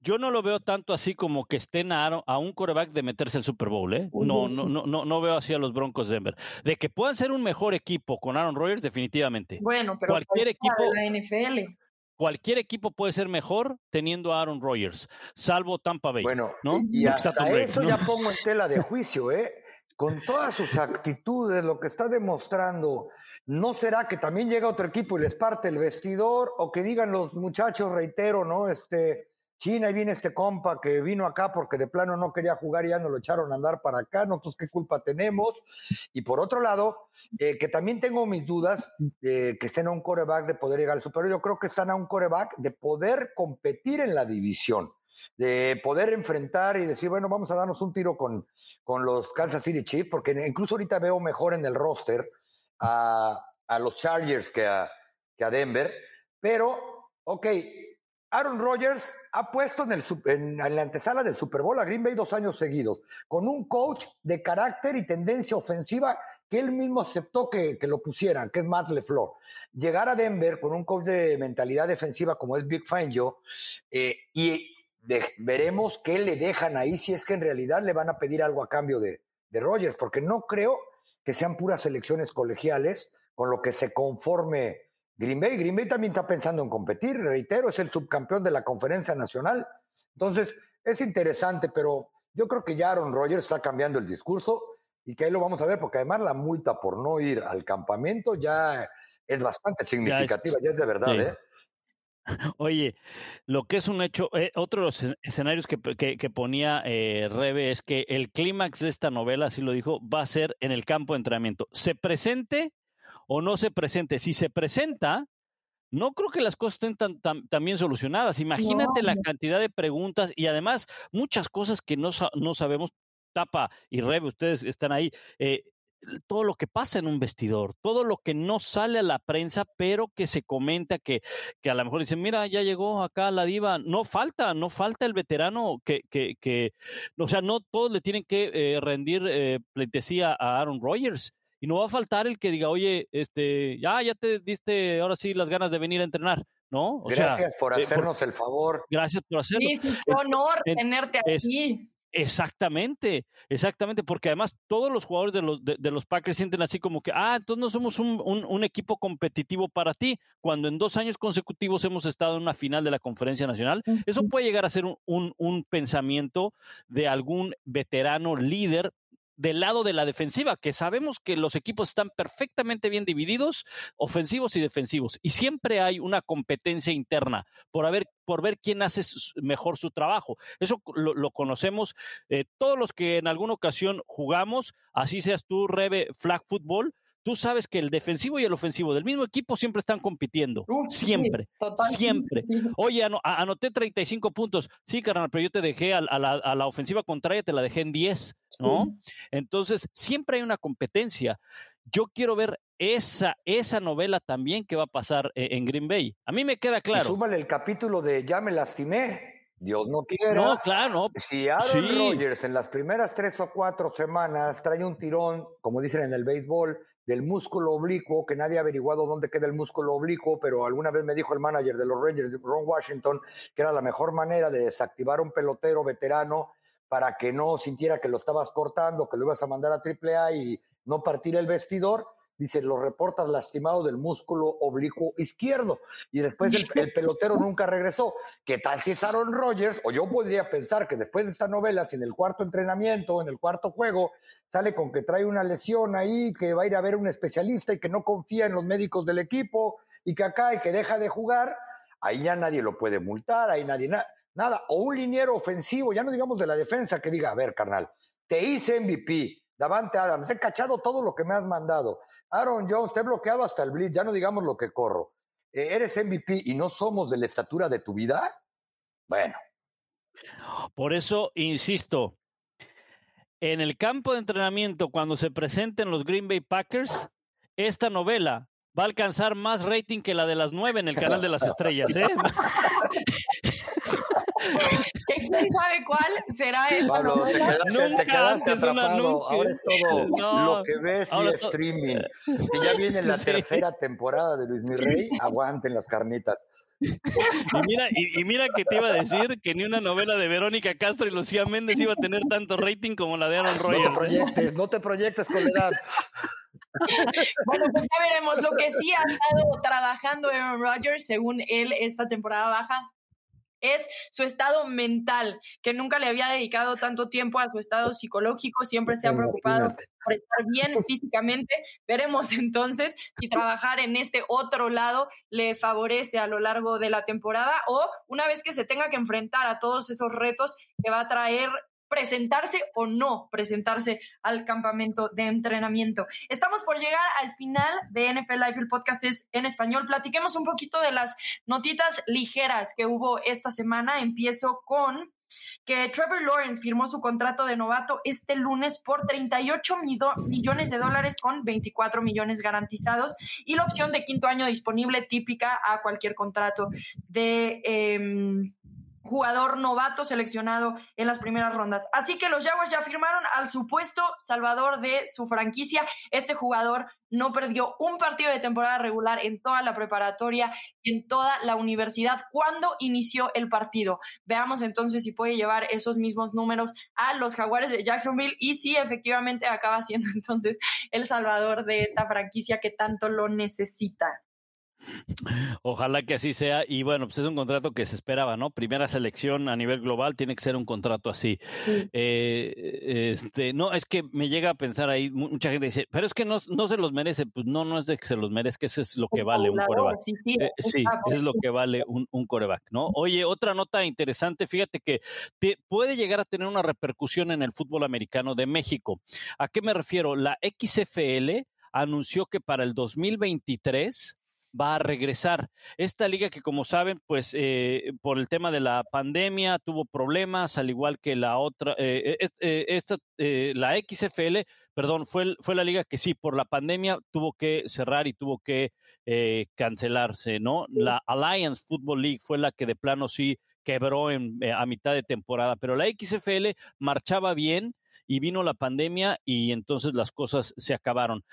Yo no lo veo tanto así como que estén a, a un coreback de meterse al Super Bowl, ¿eh? No, no, no, no, no veo así a los Broncos de Denver. De que puedan ser un mejor equipo con Aaron Rodgers, definitivamente. Bueno, pero cualquier equipo de la NFL cualquier equipo puede ser mejor teniendo a Aaron Rodgers, salvo Tampa Bay. Bueno, ¿no? y, y hasta eso ¿no? ya pongo en tela de juicio, ¿eh? Con todas sus actitudes, lo que está demostrando, ¿no será que también llega otro equipo y les parte el vestidor? O que digan los muchachos, reitero, ¿no? Este, China, y viene este compa que vino acá porque de plano no quería jugar y ya nos lo echaron a andar para acá, nosotros qué culpa tenemos. Y por otro lado, eh, que también tengo mis dudas de que estén a un coreback de poder llegar al Super Yo creo que están a un coreback de poder competir en la división, de poder enfrentar y decir, bueno, vamos a darnos un tiro con, con los Kansas City Chiefs, porque incluso ahorita veo mejor en el roster a, a los Chargers que a, que a Denver, pero, ok, Aaron Rodgers ha puesto en, el, en, la antesala del Super Bowl a Green Bay dos años seguidos, con un coach de carácter y tendencia ofensiva que él mismo aceptó que, lo pusieran, que es Matt LeFleur. Llegar a Denver con un coach de mentalidad defensiva como es Big Fangio, eh, y veremos qué le dejan ahí, si es que en realidad le van a pedir algo a cambio de, de Rodgers, porque no creo que sean puras elecciones colegiales con lo que se conforme Green Bay, Green Bay también está pensando en competir, reitero, es el subcampeón de la conferencia nacional. Entonces, es interesante, pero yo creo que ya Aaron Rodgers está cambiando el discurso y que ahí lo vamos a ver, porque además la multa por no ir al campamento ya es bastante significativa, ya es, ya es de verdad, sí. ¿eh? Oye, lo que es un hecho, eh, otro de los escenarios que, que, que ponía eh, Rebe es que el clímax de esta novela, así lo dijo, va a ser en el campo de entrenamiento. Se presente o no se presente. Si se presenta, no creo que las cosas estén tan, tan, tan bien solucionadas. Imagínate no. la cantidad de preguntas y además muchas cosas que no, no sabemos. Tapa y Rebe, ustedes están ahí. Eh, todo lo que pasa en un vestidor, todo lo que no sale a la prensa, pero que se comenta que, que a lo mejor dicen, mira, ya llegó acá la diva, no falta, no falta el veterano que, que, que o sea, no todos le tienen que eh, rendir eh, pleitesía a Aaron Rodgers y no va a faltar el que diga, oye, este, ya, ya te diste ahora sí las ganas de venir a entrenar, ¿no? O gracias sea, por hacernos eh, por, el favor. Gracias por hacerlo. Sí, es un honor eh, tenerte aquí. Exactamente, exactamente, porque además todos los jugadores de los, de, de, los Packers sienten así como que, ah, entonces no somos un, un, un, equipo competitivo para ti, cuando en dos años consecutivos hemos estado en una final de la conferencia nacional. Eso puede llegar a ser un, un pensamiento de algún veterano líder del lado de la defensiva, que sabemos que los equipos están perfectamente bien divididos, ofensivos y defensivos, y siempre hay una competencia interna por, haber, por ver quién hace mejor su trabajo. Eso lo, conocemos eh, todos los que en alguna ocasión jugamos, así seas tú, Rebe, flag football, tú sabes que el defensivo y el ofensivo del mismo equipo siempre están compitiendo. siempre. siempre. Oye, anoté 35 puntos. Sí, carnal, pero yo te dejé a, la, ofensiva contraria, te la dejé en 10, ¿no? Entonces, siempre hay una competencia. Yo quiero ver esa, esa novela también que va a pasar eh, en Green Bay. A mí me queda claro. súmale el capítulo de Ya me lastimé. Dios no quiera. No, claro. Si Aaron Rodgers en las primeras tres o cuatro semanas trae un tirón, como dicen en el béisbol, del músculo oblicuo, que nadie ha averiguado dónde queda el músculo oblicuo, pero alguna vez me dijo el manager de los Rangers, Ron Washington, que era la mejor manera de desactivar un pelotero veterano para que no sintiera que lo estabas cortando, que lo ibas a mandar a AAA y no partir el vestidor dice, lo reportas lastimado del músculo oblicuo izquierdo. Y después el, pelotero nunca regresó. ¿Qué tal si es Aaron Rodgers? O yo podría pensar que después de esta novela, si en el cuarto entrenamiento, en el cuarto juego, sale con que trae una lesión ahí, que va a ir a ver un especialista y que no confía en los médicos del equipo y que acá y que deja de jugar, ahí ya nadie lo puede multar, ahí nadie, nada. O un liniero ofensivo, ya no digamos de la defensa, que diga, a ver, carnal, te hice MVP, Davante Adams, he cachado todo lo que me has mandado. Aaron Jones, te he bloqueado hasta el blitz, ya no digamos lo que corro. Eh, ¿Eres MVP y no somos de la estatura de tu vida? Bueno. Por eso, insisto, en el campo de entrenamiento, cuando se presenten los Green Bay Packers, esta novela va a alcanzar más rating que la de las nueve en el canal de las estrellas. ¿eh? ¿Quién sabe cuál será el Pablo, te quedaste, te quedaste atrapado. Ahora es todo lo que ves vía streaming. Y ya viene la tercera temporada de Luis Mirrey. Aguanten las carnitas. Y mira, y, mira que te iba a decir que ni una novela de Verónica Castro y Lucía Méndez iba a tener tanto rating como la de Aaron Rodgers. No te proyectes, no te proyectes con edad. Bueno, pues ya veremos. Lo que sí ha estado trabajando Aaron Rodgers, según él, esta temporada baja, es su estado mental, que nunca le había dedicado tanto tiempo a su estado psicológico, siempre se ha preocupado por estar bien físicamente. Veremos entonces si trabajar en este otro lado le favorece a lo largo de la temporada o una vez que se tenga que enfrentar a todos esos retos que va a traer presentarse o no presentarse al campamento de entrenamiento. Estamos por llegar al final de NFL Live, el podcast es en español. Platiquemos un poquito de las notitas ligeras que hubo esta semana. Empiezo con que Trevor Lawrence firmó su contrato de novato este lunes por 38 millones de dólares con 24 millones garantizados y la opción de quinto año disponible típica a cualquier contrato de... Em, jugador novato seleccionado en las primeras rondas. Así que los Jaguars ya firmaron al supuesto salvador de su franquicia. Este jugador no perdió un partido de temporada regular en toda la preparatoria, en toda la universidad cuando inició el partido. Veamos entonces si puede llevar esos mismos números a los Jaguares de Jacksonville y si efectivamente acaba siendo entonces el salvador de esta franquicia que tanto lo necesita. Ojalá que así sea. Y bueno, pues es un contrato que se esperaba, ¿no? Primera selección a nivel global tiene que ser un contrato así. Eh, este, no, es que me llega a pensar ahí, mucha gente dice, pero es que no, no se los merece. Pues no, no es de que se los merezca, eso es lo que vale un coreback. Sí, sí, eh, sí es lo que vale un, un, coreback, ¿no? Oye, otra nota interesante, fíjate que te, puede llegar a tener una repercusión en el fútbol americano de México. ¿A qué me refiero? La XFL anunció que para el 2023 va a regresar. Esta liga que como saben, pues eh, por el tema de la pandemia tuvo problemas, al igual que la otra, eh, eh, esta, la XFL, perdón, fue, fue la liga que sí, por la pandemia tuvo que cerrar y tuvo que cancelarse, ¿no? La Alliance Football League fue la que de plano sí quebró en, a mitad de temporada, pero la XFL marchaba bien y vino la pandemia y entonces las cosas se acabaron.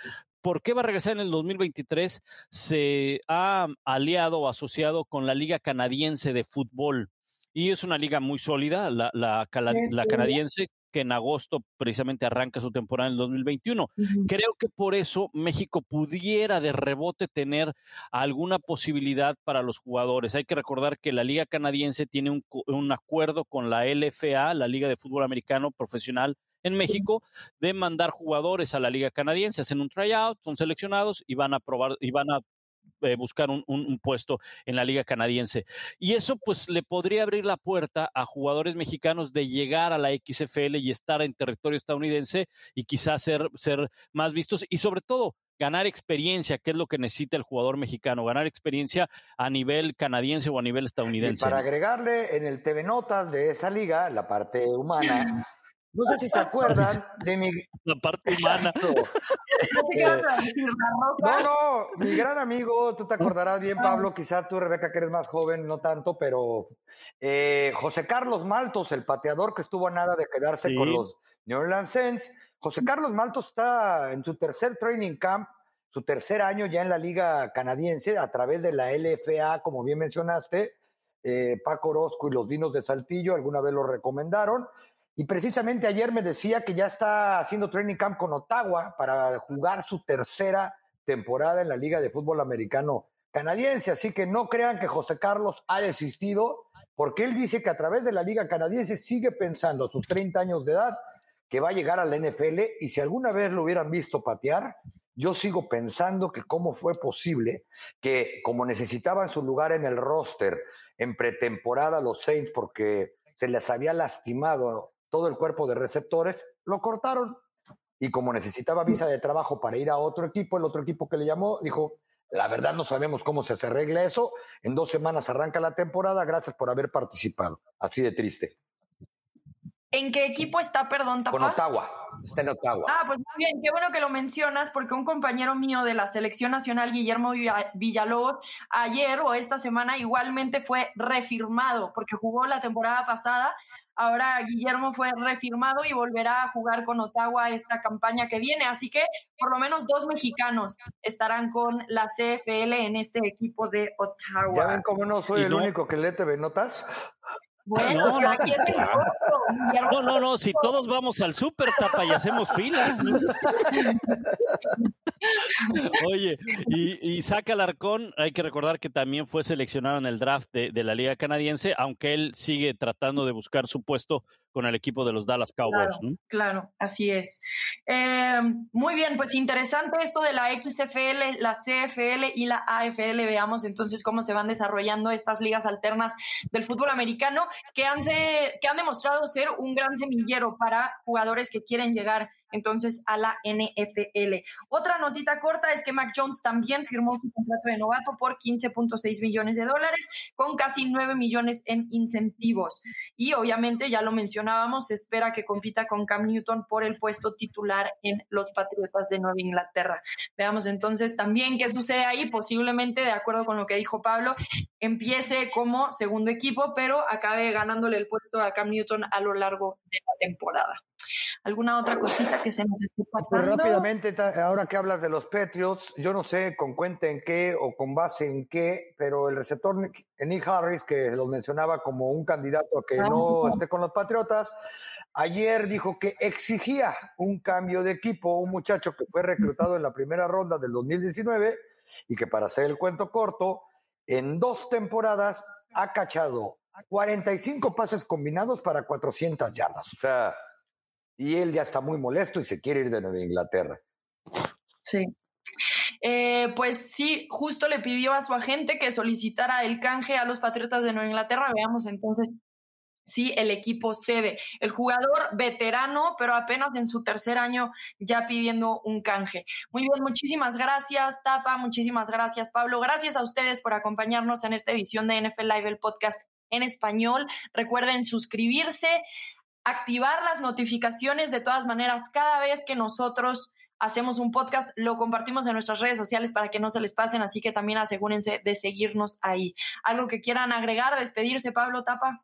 ¿Por qué va a regresar en el 2023? Se ha aliado o asociado con la Liga Canadiense de Fútbol y es una liga muy sólida, la, la, canadiense, que en agosto precisamente arranca su temporada en el 2021. Creo que por eso México pudiera de rebote tener alguna posibilidad para los jugadores. Hay que recordar que la Liga Canadiense tiene un, un acuerdo con la LFA, la Liga de Fútbol Americano Profesional en México de mandar jugadores a la liga canadiense, hacen un tryout, son seleccionados y van a probar y van a eh, buscar un, un, puesto en la liga canadiense. Y eso pues le podría abrir la puerta a jugadores mexicanos de llegar a la XFL y estar en territorio estadounidense y quizás ser, ser más vistos y sobre todo ganar experiencia, que es lo que necesita el jugador mexicano, ganar experiencia a nivel canadiense o a nivel estadounidense. Y para agregarle en el TV Notas de esa liga, la parte humana, no sé si se acuerdan de mi... La parte humana. no, no, mi gran amigo, tú te acordarás bien, Pablo, quizá tú, Rebeca, que eres más joven, no tanto, pero eh, José Carlos Maltos, el pateador que estuvo a nada de quedarse con los New Orleans Saints. José Carlos Maltos está en su tercer training camp, su tercer año ya en la liga canadiense, a través de la LFA, como bien mencionaste. Eh, Paco Orozco y los Dinos de Saltillo alguna vez lo recomendaron. Y precisamente ayer me decía que ya está haciendo training camp con Ottawa para jugar su tercera temporada en la Liga de Fútbol Americano Canadiense. Así que no crean que José Carlos ha desistido, porque él dice que a través de la Liga Canadiense sigue pensando a sus 30 años de edad que va a llegar a la NFL y si alguna vez lo hubieran visto patear, yo sigo pensando que cómo fue posible que como necesitaban su lugar en el roster en pretemporada los Saints porque se les había lastimado todo el cuerpo de receptores, lo cortaron. Y como necesitaba visa de trabajo para ir a otro equipo, el otro equipo que le llamó dijo, la verdad no sabemos cómo se arregla eso, en dos semanas arranca la temporada, gracias por haber participado. Así de triste. ¿En qué equipo está, perdón, Con Ottawa, está en Ottawa. Ah, pues muy bien, qué bueno que lo mencionas, porque un compañero mío de la selección nacional, Guillermo Villalobos, ayer o esta semana igualmente fue refirmado, porque jugó la temporada pasada Ahora Guillermo fue refirmado y volverá a jugar con Ottawa esta campaña que viene. Así que por lo menos dos mexicanos estarán con la CFL en este equipo de Ottawa. ¿Ya ven cómo no soy el único que lee TV Notas? Bueno, no, aquí es no, no, no, si todos vamos al súper, tapa y hacemos fila. Oye, y, y Saca Alarcón, hay que recordar que también fue seleccionado en el draft de, de, la Liga Canadiense, aunque él sigue tratando de buscar su puesto con el equipo de los Dallas Cowboys. Claro, claro así es. Eh, muy bien, pues interesante esto de la XFL, la CFL y la AFL. Veamos entonces cómo se van desarrollando estas ligas alternas del fútbol americano que han, que han demostrado ser un gran semillero para jugadores que quieren llegar entonces a la NFL. Otra notita corta es que Mac Jones también firmó su contrato de novato por 15.6 millones de dólares con casi 9 millones en incentivos. Y obviamente, ya lo mencionábamos, se espera que compita con Cam Newton por el puesto titular en los Patriotas de Nueva Inglaterra. Veamos entonces también qué sucede ahí. Posiblemente, de acuerdo con lo que dijo Pablo, empiece como segundo equipo, pero acabe ganándole el puesto a Cam Newton a lo largo de la temporada. ¿Alguna otra cosita que se nos esté pues pasando? rápidamente, ahora que hablas de los Patriots, yo no sé con cuenta en qué o con base en qué, pero el receptor Nick Harris, que los mencionaba como un candidato a que ah, no esté con los Patriotas, ayer dijo que exigía un cambio de equipo, un muchacho que fue reclutado en la primera ronda del 2019 y que para hacer el cuento corto, en dos temporadas ha cachado 45 pases combinados para 400 yardas. O sea, y él ya está muy molesto y se quiere ir de Nueva Inglaterra. Sí. Eh, pues sí, justo le pidió a su agente que solicitara el canje a los Patriotas de Nueva Inglaterra. Veamos entonces si el equipo cede. El jugador veterano, pero apenas en su tercer año ya pidiendo un canje. Muy bien, muchísimas gracias, Tapa, muchísimas gracias, Pablo. Gracias a ustedes por acompañarnos en esta edición de NFL Live, el podcast en español. Recuerden suscribirse, activar las notificaciones de todas maneras cada vez que nosotros hacemos un podcast, lo compartimos en nuestras redes sociales para que no se les pasen, así que también asegúrense de seguirnos ahí. ¿Algo que quieran agregar, despedirse, Pablo Tapa?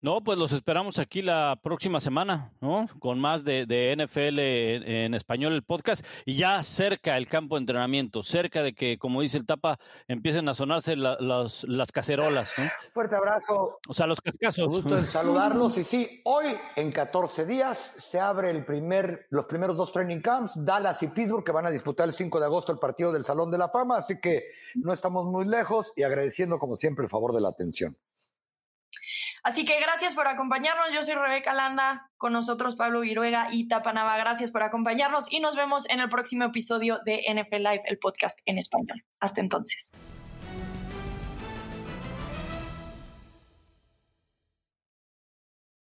No, pues los esperamos aquí la próxima semana, ¿no? Con más de, NFL en, español el podcast y ya cerca el campo de entrenamiento, cerca de que, como dice el Tapa, empiecen a sonarse las cacerolas, ¿no? Fuerte abrazo. O sea, los cascasos. Gusto en saludarlos y sí, hoy en 14 días se abre el primer, los primeros dos training camps, Dallas y Pittsburgh, que van a disputar el 5 de agosto el partido del Salón de la Fama, así que no estamos muy lejos y agradeciendo como siempre el favor de la atención. Así que gracias por acompañarnos. Yo soy Rebeca Landa, con nosotros Pablo Viruega y Tapanava. Gracias por acompañarnos y nos vemos en el próximo episodio de NFL Live, el podcast en español. Hasta entonces.